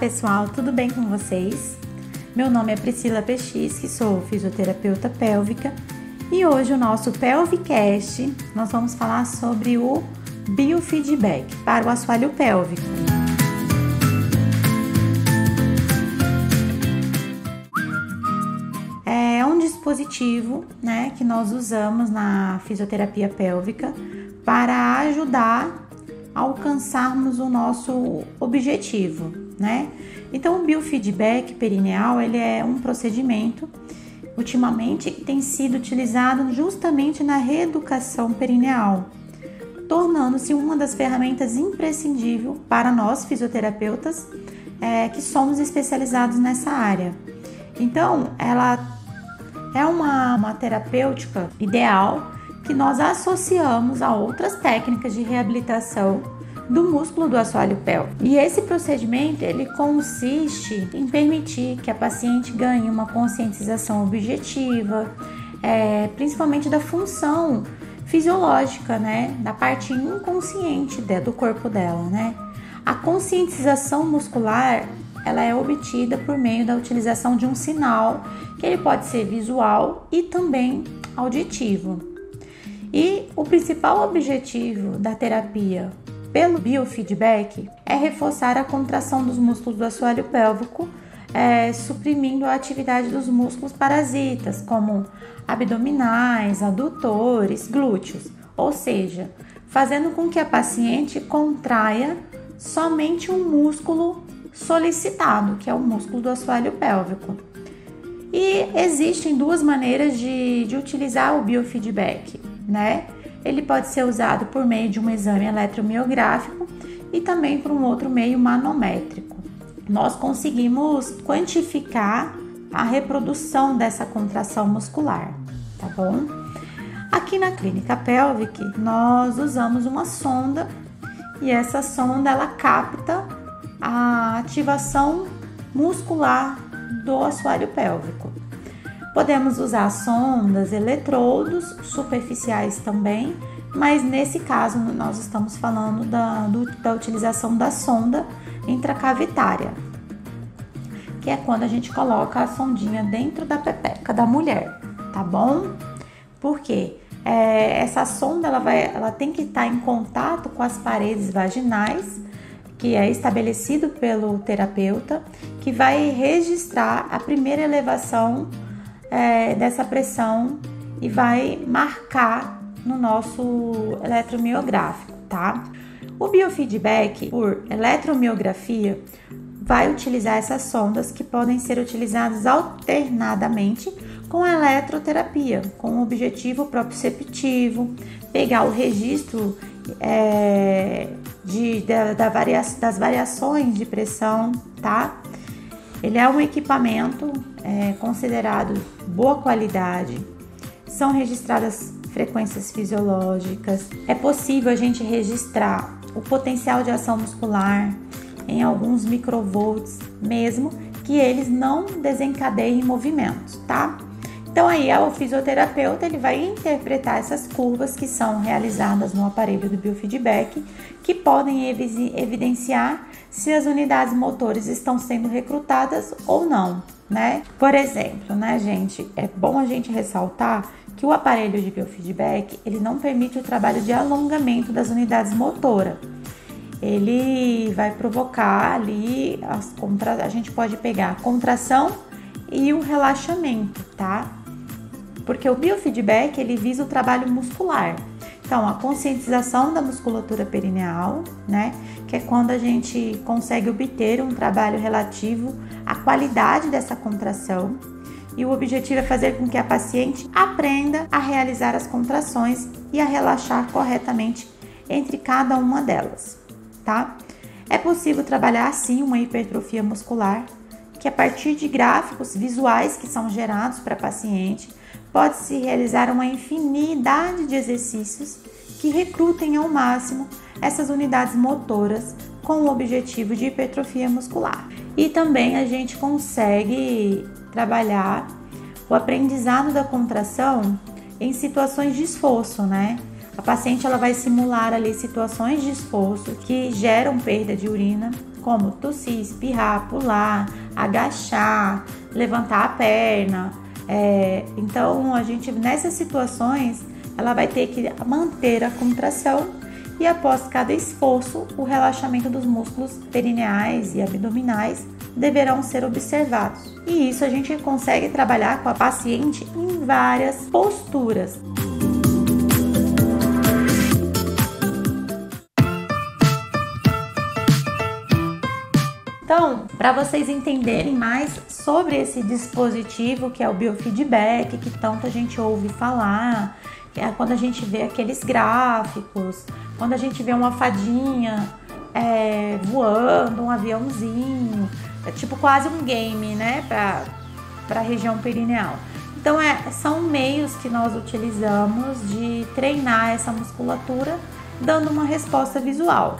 pessoal, tudo bem com vocês? Meu nome é Priscila Pechisque, sou fisioterapeuta pélvica e hoje o nosso Pelvicast nós vamos falar sobre o biofeedback para o assoalho pélvico. É um dispositivo né, que nós usamos na fisioterapia pélvica para ajudar alcançarmos o nosso objetivo, né? Então, o biofeedback perineal ele é um procedimento ultimamente tem sido utilizado justamente na reeducação perineal, tornando-se uma das ferramentas imprescindíveis para nós fisioterapeutas é, que somos especializados nessa área. Então, ela é uma, uma terapêutica ideal que nós associamos a outras técnicas de reabilitação do músculo do assoalho pélvico. E esse procedimento ele consiste em permitir que a paciente ganhe uma conscientização objetiva, é, principalmente da função fisiológica, né, da parte inconsciente do corpo dela, né. A conscientização muscular ela é obtida por meio da utilização de um sinal que ele pode ser visual e também auditivo. E o principal objetivo da terapia pelo biofeedback é reforçar a contração dos músculos do assoalho pélvico, é, suprimindo a atividade dos músculos parasitas, como abdominais, adutores, glúteos, ou seja, fazendo com que a paciente contraia somente um músculo solicitado, que é o músculo do assoalho pélvico. E existem duas maneiras de, de utilizar o biofeedback, né? Ele pode ser usado por meio de um exame eletromiográfico e também por um outro meio manométrico. Nós conseguimos quantificar a reprodução dessa contração muscular, tá bom? Aqui na clínica Pelvic, nós usamos uma sonda e essa sonda ela capta a ativação muscular do assoalho pélvico. Podemos usar sondas, eletrodos superficiais também, mas nesse caso nós estamos falando da, do, da utilização da sonda intracavitária, que é quando a gente coloca a sondinha dentro da pepeca da mulher, tá bom? Porque é, essa sonda ela, vai, ela tem que estar em contato com as paredes vaginais, que é estabelecido pelo terapeuta, que vai registrar a primeira elevação é, dessa pressão e vai marcar no nosso eletromiográfico, tá? O biofeedback por eletromiografia vai utilizar essas sondas que podem ser utilizadas alternadamente com a eletroterapia, com o objetivo proprioceptivo, pegar o registro é, de, da, da varia, das variações de pressão, tá? Ele é um equipamento é, considerado boa qualidade, são registradas frequências fisiológicas, é possível a gente registrar o potencial de ação muscular em alguns microvolts, mesmo que eles não desencadeiem movimentos, tá? Então aí o fisioterapeuta ele vai interpretar essas curvas que são realizadas no aparelho do biofeedback, que podem evidenciar se as unidades motores estão sendo recrutadas ou não, né? Por exemplo, né, gente, é bom a gente ressaltar que o aparelho de biofeedback ele não permite o trabalho de alongamento das unidades motoras. Ele vai provocar ali as contra... a gente pode pegar a contração e o relaxamento, tá? Porque o biofeedback ele visa o trabalho muscular. Então, a conscientização da musculatura perineal, né, que é quando a gente consegue obter um trabalho relativo à qualidade dessa contração. E o objetivo é fazer com que a paciente aprenda a realizar as contrações e a relaxar corretamente entre cada uma delas, tá? É possível trabalhar assim uma hipertrofia muscular, que a partir de gráficos visuais que são gerados para a paciente, pode-se realizar uma infinidade de exercícios que recrutem ao máximo essas unidades motoras com o objetivo de hipertrofia muscular. E também a gente consegue trabalhar o aprendizado da contração em situações de esforço, né? A paciente ela vai simular ali situações de esforço que geram perda de urina como tossir, espirrar, pular, agachar, levantar a perna. É, então, a gente nessas situações, ela vai ter que manter a contração e após cada esforço, o relaxamento dos músculos perineais e abdominais deverão ser observados. E isso a gente consegue trabalhar com a paciente em várias posturas. Então, para vocês entenderem mais sobre esse dispositivo que é o biofeedback, que tanto a gente ouve falar, é quando a gente vê aqueles gráficos, quando a gente vê uma fadinha é, voando, um aviãozinho, é tipo quase um game, né, para a região perineal. Então, é, são meios que nós utilizamos de treinar essa musculatura, dando uma resposta visual,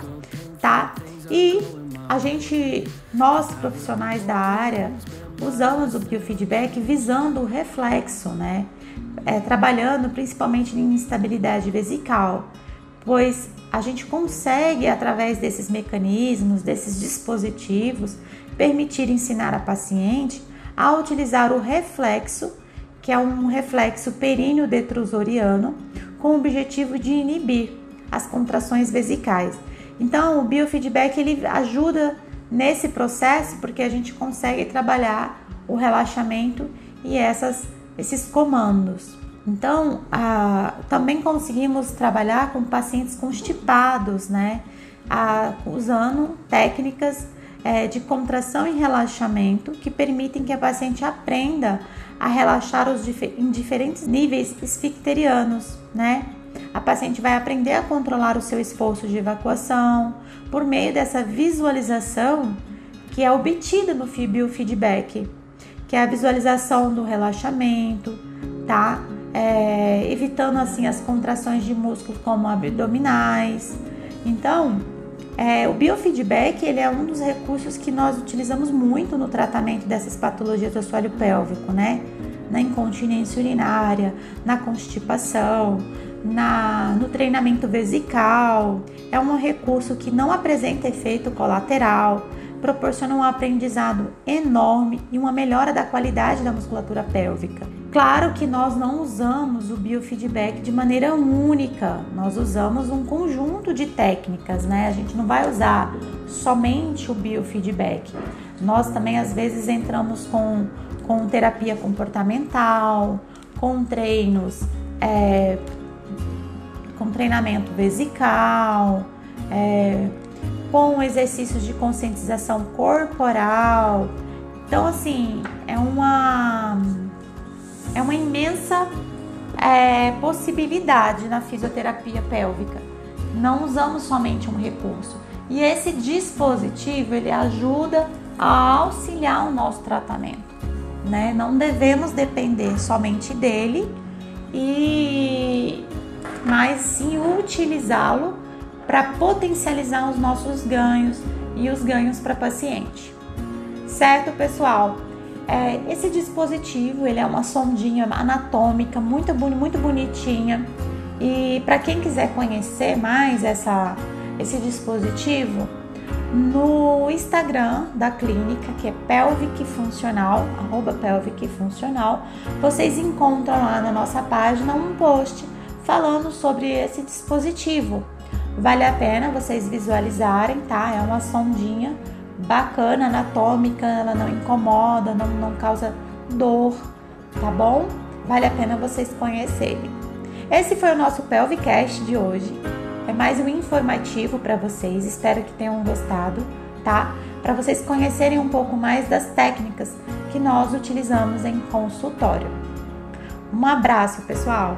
tá? E a gente, nós profissionais da área, usamos o biofeedback visando o reflexo, né? É, trabalhando principalmente em instabilidade vesical, pois a gente consegue, através desses mecanismos, desses dispositivos, permitir ensinar a paciente a utilizar o reflexo, que é um reflexo períneo detrusoriano, com o objetivo de inibir as contrações vesicais então, o biofeedback ele ajuda nesse processo porque a gente consegue trabalhar o relaxamento e essas, esses comandos. Então, a, também conseguimos trabalhar com pacientes constipados, né? A, usando técnicas é, de contração e relaxamento que permitem que a paciente aprenda a relaxar os, em diferentes níveis esficterianos, né? A paciente vai aprender a controlar o seu esforço de evacuação por meio dessa visualização que é obtida no biofeedback, que é a visualização do relaxamento, tá? É, evitando assim as contrações de músculos como abdominais. Então, é, o biofeedback ele é um dos recursos que nós utilizamos muito no tratamento dessas patologias do assoalho pélvico, né? Na incontinência urinária, na constipação, na, no treinamento vesical. É um recurso que não apresenta efeito colateral, proporciona um aprendizado enorme e uma melhora da qualidade da musculatura pélvica. Claro que nós não usamos o biofeedback de maneira única, nós usamos um conjunto de técnicas, né? A gente não vai usar somente o biofeedback. Nós também às vezes entramos com, com terapia comportamental, com treinos é, com treinamento vesical, é, com exercícios de conscientização corporal. Então, assim, é uma, é uma imensa é, possibilidade na fisioterapia pélvica. Não usamos somente um recurso. E esse dispositivo, ele ajuda a auxiliar o nosso tratamento. Né? Não devemos depender somente dele e mas sim utilizá-lo para potencializar os nossos ganhos e os ganhos para paciente. Certo, pessoal? É, esse dispositivo ele é uma sondinha anatômica muito, muito bonitinha e para quem quiser conhecer mais essa, esse dispositivo, no Instagram da clínica, que é Pelvic Funcional, arroba Pelvic Funcional, vocês encontram lá na nossa página um post falando sobre esse dispositivo. Vale a pena vocês visualizarem, tá? É uma sondinha bacana, anatômica, ela não incomoda, não, não causa dor, tá bom? Vale a pena vocês conhecerem. Esse foi o nosso Pelvicast de hoje. É mais um informativo para vocês, espero que tenham gostado, tá? Para vocês conhecerem um pouco mais das técnicas que nós utilizamos em consultório. Um abraço, pessoal!